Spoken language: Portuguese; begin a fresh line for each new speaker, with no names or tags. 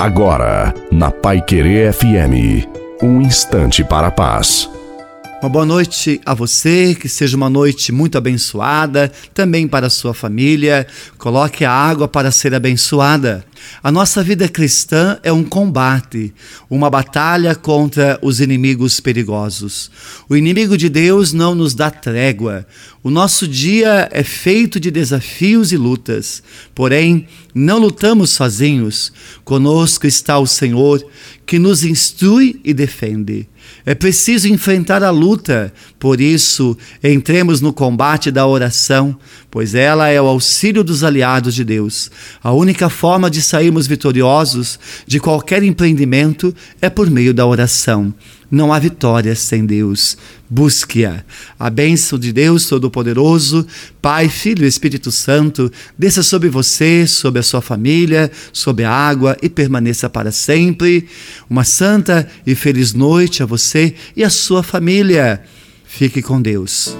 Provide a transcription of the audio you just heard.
Agora, na Pai Querer FM, um instante para a paz.
Uma boa noite a você, que seja uma noite muito abençoada, também para a sua família. Coloque a água para ser abençoada. A nossa vida cristã é um combate, uma batalha contra os inimigos perigosos. O inimigo de Deus não nos dá trégua. O nosso dia é feito de desafios e lutas. Porém, não lutamos sozinhos. Conosco está o Senhor, que nos instrui e defende. É preciso enfrentar a luta, por isso, entremos no combate da oração, pois ela é o auxílio dos aliados de Deus. A única forma de sairmos vitoriosos de qualquer empreendimento é por meio da oração. Não há vitória sem Deus. Busque-a. A bênção de Deus Todo-Poderoso, Pai, Filho e Espírito Santo, desça sobre você, sobre a sua família, sobre a água e permaneça para sempre. Uma santa e feliz noite a você e a sua família. Fique com Deus.